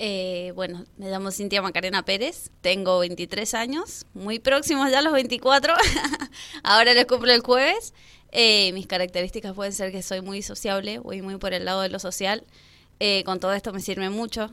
Eh, bueno, me llamo Cintia Macarena Pérez, tengo 23 años, muy próximos ya a los 24, ahora les cumplo el jueves. Eh, mis características pueden ser que soy muy sociable, voy muy por el lado de lo social. Eh, con todo esto me sirve mucho.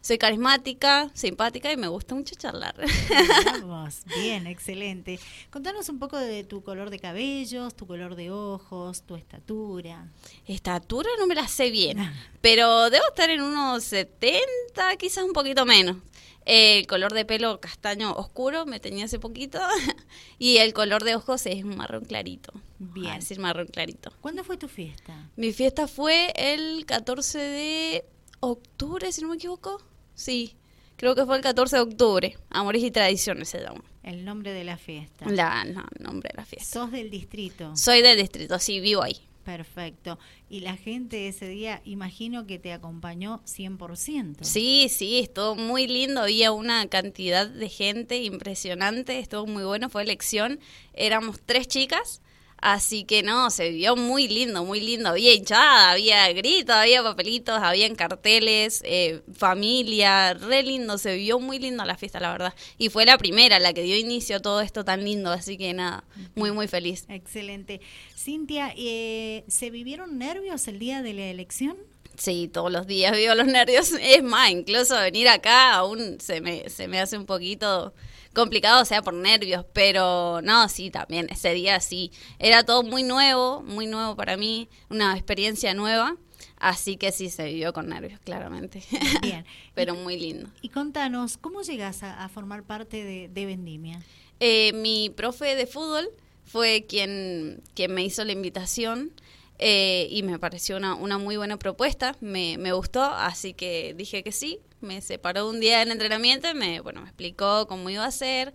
Soy carismática, simpática y me gusta mucho charlar. Vamos, bien, excelente. Contanos un poco de tu color de cabellos, tu color de ojos, tu estatura. Estatura no me la sé bien, pero debo estar en unos 70, quizás un poquito menos. El color de pelo castaño oscuro me tenía hace poquito y el color de ojos es un marrón clarito. Bien. Es decir, marrón clarito. ¿Cuándo fue tu fiesta? Mi fiesta fue el 14 de octubre, si no me equivoco. Sí, creo que fue el 14 de octubre. Amores y Tradiciones se llama. El nombre de la fiesta. La, no, el nombre de la fiesta. Sos del distrito. Soy del distrito, sí, vivo ahí. Perfecto. Y la gente ese día, imagino que te acompañó 100%. Sí, sí, estuvo muy lindo. Había una cantidad de gente impresionante. Estuvo muy bueno. Fue elección. Éramos tres chicas. Así que no, se vio muy lindo, muy lindo. Había hinchada, había gritos, había papelitos, había carteles, eh, familia, re lindo. Se vio muy lindo la fiesta, la verdad. Y fue la primera, la que dio inicio a todo esto tan lindo. Así que nada, muy, muy feliz. Excelente. Cintia, eh, ¿se vivieron nervios el día de la elección? Sí, todos los días vivo los nervios. Es más, incluso venir acá aún se me, se me hace un poquito complicado, o sea, por nervios, pero no, sí, también, ese día sí. Era todo muy nuevo, muy nuevo para mí, una experiencia nueva. Así que sí, se vivió con nervios, claramente. Bien. pero Y- muy lindo. Y contanos, ¿cómo llegas a, a formar parte de, de Vendimia? Eh, mi profe de fútbol fue quien, quien me hizo la invitación eh, y me pareció una, una muy buena propuesta, me, me gustó, así que dije que sí, me separó un día del entrenamiento y me, bueno, me explicó cómo iba a ser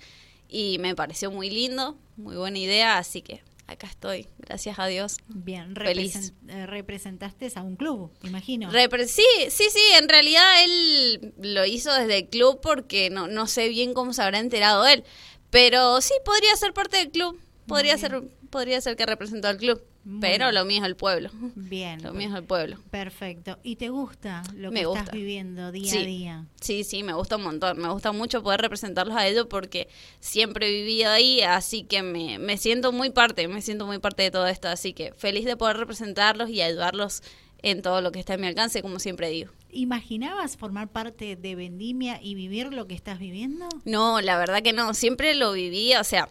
y me pareció muy lindo, muy buena idea, así que acá estoy, gracias a Dios. Bien, Feliz. eh, representaste a un club, imagino. Repre- sí, sí, sí, en realidad él lo hizo desde el club porque no, no sé bien cómo se habrá enterado él, pero sí podría ser parte del club, podría ser podría ser que representó al club, Muy pero bien. lo mío es el pueblo, Bien. lo mío es el pueblo. Perfecto. ¿Y te gusta lo Me que gusta. estás viviendo día Sí. a día? Sí, sí, me gusta un montón, me gusta mucho poder representarlos a ellos porque siempre he vivido ahí, así que me, me siento muy parte, me siento muy parte de todo esto, así que feliz de poder representarlos y ayudarlos en todo lo que está a mi alcance, como siempre digo. ¿Imaginabas formar parte de Vendimia y vivir lo que estás viviendo? No, la verdad que no, siempre lo viví, o sea,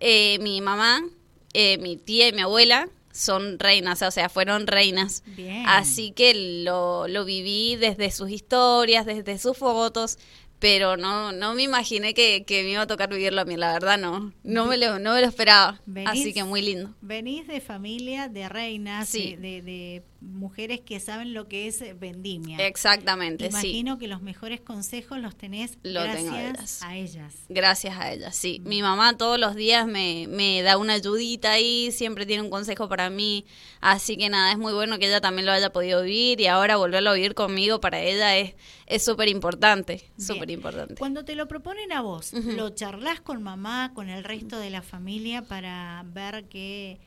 eh, mi mamá, eh, mi tía y mi abuela son reinas, o sea, fueron reinas. Bien. Así que lo, lo viví desde sus historias, desde sus fotos, pero no, no me imaginé que, que me iba a tocar vivirlo a mí, la verdad no, no me lo, no me lo esperaba. Venís- Así que muy lindo. Venís de familia de reinas, Sí. de, de- de mujeres que saben lo que es vendimia. Exactamente, sí. Imagino que los mejores consejos los tenés Lo tengo de ellas. gracias a ellas. Gracias a ella, sí. Mi mamá todos los días me, me da una ayudita ahí, siempre tiene un consejo para mí. Así que nada, es muy bueno que ella también lo haya podido vivir y ahora volverlo a vivir conmigo para ella es es súper importante, súper importante. Cuando te lo proponen a vos. ¿lo charlas con mamá, con el resto de la familia para ver qué,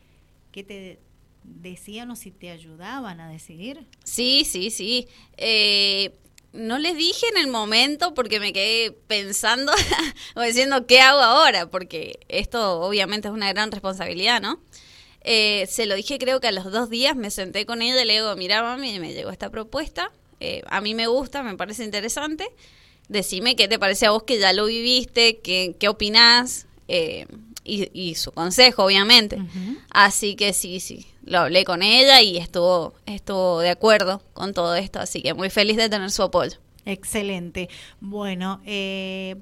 qué te decían o si te ayudaban a decidir? Sí, sí, sí. Eh, no les dije en el momento porque me quedé pensando o diciendo qué hago ahora, porque esto obviamente es una gran responsabilidad, ¿no? Eh, se lo dije creo que a los dos días me senté con ella y le digo, mira mami, me llegó esta propuesta, eh, a mí me gusta, me parece interesante, decime qué te parece a vos que ya lo viviste, qué, qué opinás, eh, y, y su consejo obviamente. Así que sí, sí, lo hablé con ella y estuvo, estuvo de acuerdo con todo esto, así que muy feliz de tener su apoyo. Excelente. Bueno, eh,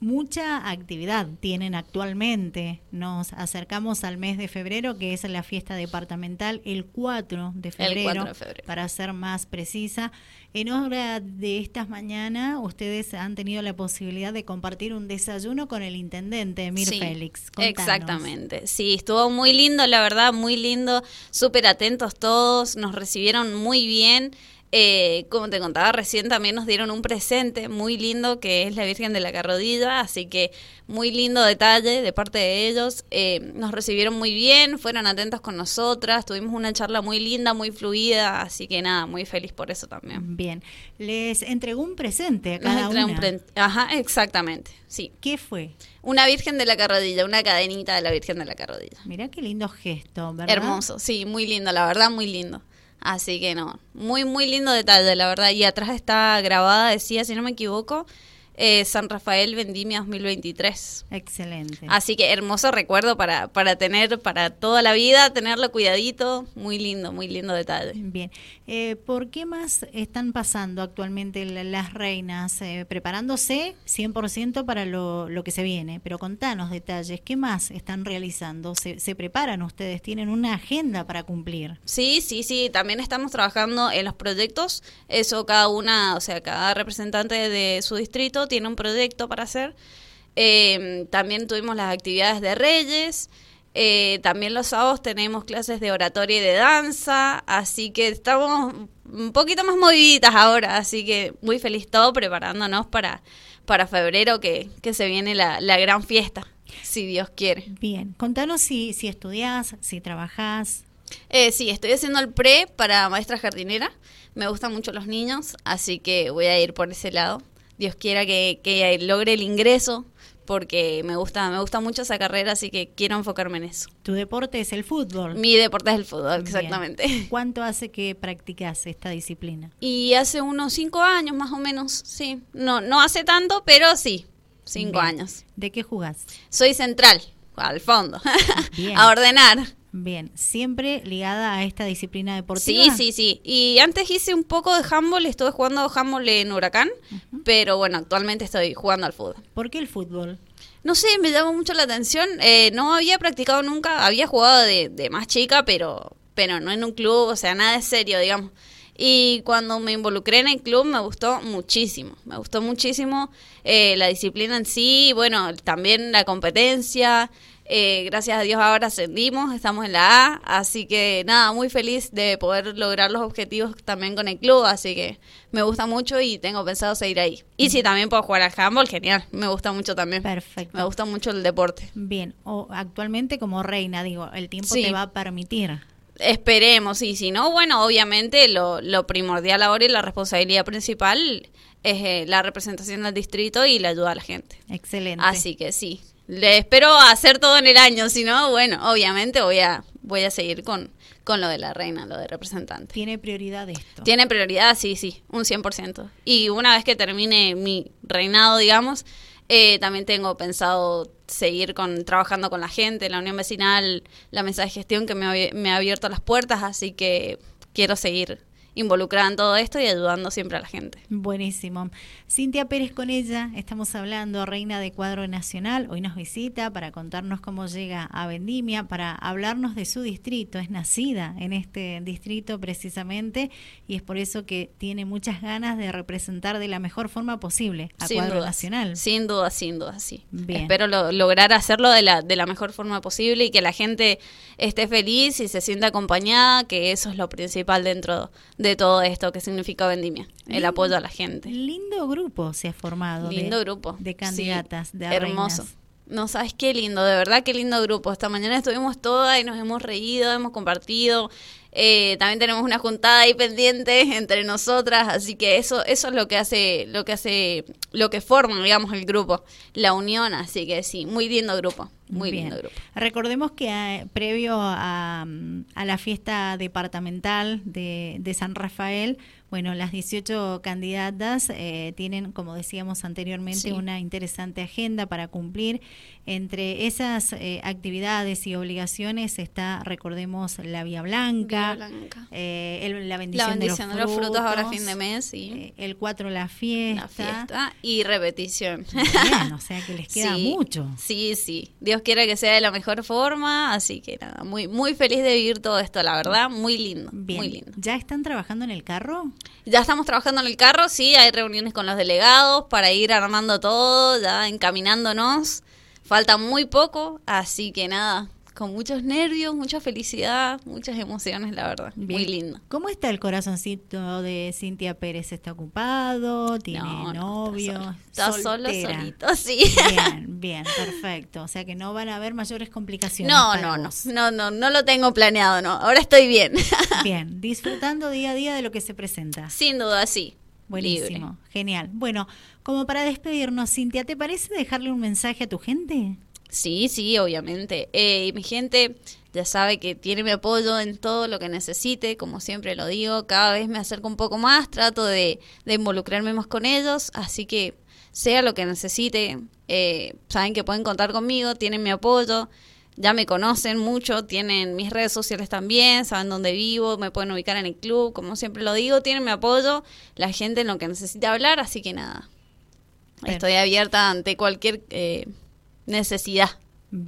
mucha actividad tienen actualmente. Nos acercamos al mes de febrero, que es la fiesta departamental, el 4 de febrero, 4 de febrero. para ser más precisa. En hora de estas mañanas, ustedes han tenido la posibilidad de compartir un desayuno con el intendente, Emir Sí, Félix. Contanos. Exactamente, sí, estuvo muy lindo, la verdad, muy lindo, súper atentos todos, nos recibieron muy bien. Eh, como te contaba recién, también nos dieron un presente muy lindo que es la Virgen de la Carrodilla, así que muy lindo detalle de parte de ellos. Eh, nos recibieron muy bien, fueron atentos con nosotras, tuvimos una charla muy linda, muy fluida, así que nada, muy feliz por eso también. Bien, les entregó un presente a cada una. Un Ajá, exactamente, sí. ¿Qué fue? Una Virgen de la Carrodilla, una cadenita de la Virgen de la Carrodilla. Mirá qué lindo gesto, ¿verdad? Hermoso, sí, muy lindo, la verdad, muy lindo. Así que no, muy, muy lindo detalle, la verdad. Y atrás está grabada, decía, si no me equivoco, eh, San Rafael Vendimia 2023. Excelente. Así que hermoso recuerdo para, para tener para toda la vida, tenerlo cuidadito. Muy lindo, muy lindo detalle. Bien. Eh, ¿Por qué más están pasando actualmente las reinas? Eh, preparándose 100% para lo, lo, que se viene. Pero contanos detalles. ¿Qué más están realizando? ¿Se, ¿Se preparan ustedes? ¿Tienen una agenda para cumplir? Sí, sí, sí. También estamos trabajando en los proyectos. Eso cada una, o sea, cada representante de su distrito tiene un proyecto para hacer. Eh, también tuvimos las actividades de Reyes. Eh, también los sábados tenemos clases de oratoria y de danza, así que estamos un poquito más moviditas ahora, así que muy feliz todo preparándonos para, para febrero que, que se viene la, la gran fiesta, si Dios quiere. Bien, contanos si, si estudias, si trabajás. Eh, sí, estoy haciendo el pre para maestra jardinera. Me gustan mucho los niños, así que voy a ir por ese lado. Dios quiera que, que logre el ingreso porque me gusta me gusta mucho esa carrera, así que quiero enfocarme en eso. ¿Tu deporte es el fútbol? Mi deporte es el fútbol, exactamente. ¿Cuánto hace que practicas esta disciplina? Y hace unos cinco años más o menos, sí. No, no hace tanto, pero sí, cinco Bien. años. ¿De qué jugás? Soy central, al fondo, a ordenar. Bien, siempre ligada a esta disciplina deportiva. Sí, sí, sí. Y antes hice un poco de handball, estuve jugando handball en Huracán, uh -huh. pero bueno, actualmente estoy jugando al fútbol. ¿Por qué el fútbol? No sé, me llamó mucho la atención. Eh, no había practicado nunca, había jugado de, de, más chica, pero, pero no en un club, o sea, nada de serio, digamos. Y cuando me involucré en el club me gustó muchísimo, me gustó muchísimo eh, la disciplina en sí, bueno, también la competencia. Eh, gracias a Dios ahora ascendimos, estamos en la A, así que nada, muy feliz de poder lograr los objetivos también con el club, así que me gusta mucho y tengo pensado seguir ahí. Y si también puedo jugar al handball, genial, me gusta mucho también. Perfecto. Me gusta mucho el deporte. Bien, o actualmente como reina, digo, el tiempo sí. te va a permitir. Esperemos, y si no, bueno, obviamente lo, lo primordial ahora y la responsabilidad principal es eh, la representación del distrito y la ayuda a la gente. Excelente. Así que sí, le espero hacer todo en el año, si no, bueno, obviamente voy a voy a seguir con, con lo de la reina, lo de representante. ¿Tiene prioridad esto? Tiene prioridad, sí, sí, un 100%. Y una vez que termine mi reinado, digamos, eh, también tengo pensado seguir con trabajando con la gente, la unión vecinal, la mesa de gestión que me me ha abierto las puertas, así que quiero seguir involucrada en todo esto y ayudando siempre a la gente. Buenísimo. Cintia Pérez con ella, estamos hablando, reina de cuadro nacional, hoy nos visita para contarnos cómo llega a Vendimia, para hablarnos de su distrito, es nacida en este distrito precisamente y es por eso que tiene muchas ganas de representar de la mejor forma posible a sin cuadro nacional. Sin duda, sin duda, sí. Bien. Espero lo, lograr hacerlo de la, de la mejor forma posible y que la gente esté feliz y se sienta acompañada, que eso es lo principal dentro de todo esto que significa Vendimia, el Lindo- apoyo a la gente. Lindo grupo se ha formado. Lindo de, grupo. De Sí, candidatas, de Hermoso. reinas. No sabes qué lindo, de verdad qué lindo grupo. Esta mañana estuvimos todas y nos hemos reído, hemos compartido. Eh, también tenemos una juntada ahí pendiente entre nosotras, así que eso eso es lo que hace lo que hace lo que forma, digamos, el grupo, la unión, así que sí, muy lindo grupo, muy Bien. lindo grupo. Recordemos que eh, previo a, a la fiesta departamental de, de San Rafael, bueno, las 18 candidatas eh, tienen, como decíamos anteriormente, Sí. una interesante agenda para cumplir. Entre esas eh, actividades y obligaciones está, recordemos, la Vía Blanca, Blanca. eh, el- la bendición, La bendición de, los frutos, ahora fin de mes y eh, el 4 la fiesta. la fiesta y repetición. Bien, o sea que les queda Sí, mucho. Sí, sí. Dios quiera que sea de la mejor forma, así que nada, muy muy feliz de vivir todo esto, la verdad, muy lindo, Bien, muy lindo. ¿ya están trabajando en el carro? Ya estamos trabajando en el carro, sí, hay reuniones con los delegados para ir armando todo, ya encaminándonos. Falta muy poco, así que nada, con muchos nervios, mucha felicidad, muchas emociones, la verdad. Muy lindo. ¿Cómo está el corazoncito de Cintia Pérez? ¿Está ocupado? ¿Tiene novio? está, solo, solito, sí. Bien, bien, perfecto. O sea que no van a haber mayores complicaciones. No, no, no, no, no, no lo tengo planeado, no. Ahora estoy bien. Bien, disfrutando día a día de lo que se presenta. Sin duda, sí. Buenísimo, genial. Bueno, como para despedirnos, Cintia, ¿te parece dejarle un mensaje a tu gente? Sí, sí, obviamente. Eh, mi gente ya sabe que tiene mi apoyo en todo lo que necesite, como siempre lo digo, cada vez me acerco un poco más, trato de, involucrarme más con ellos, así que sea lo que necesite, eh, saben que pueden contar conmigo, tienen mi apoyo, ya me conocen mucho, tienen mis redes sociales también, saben dónde vivo, me pueden ubicar en el club, como siempre lo digo, tienen mi apoyo, la gente en lo que necesite hablar, así que nada, estoy abierta ante cualquier... Eh, necesidad. Bien.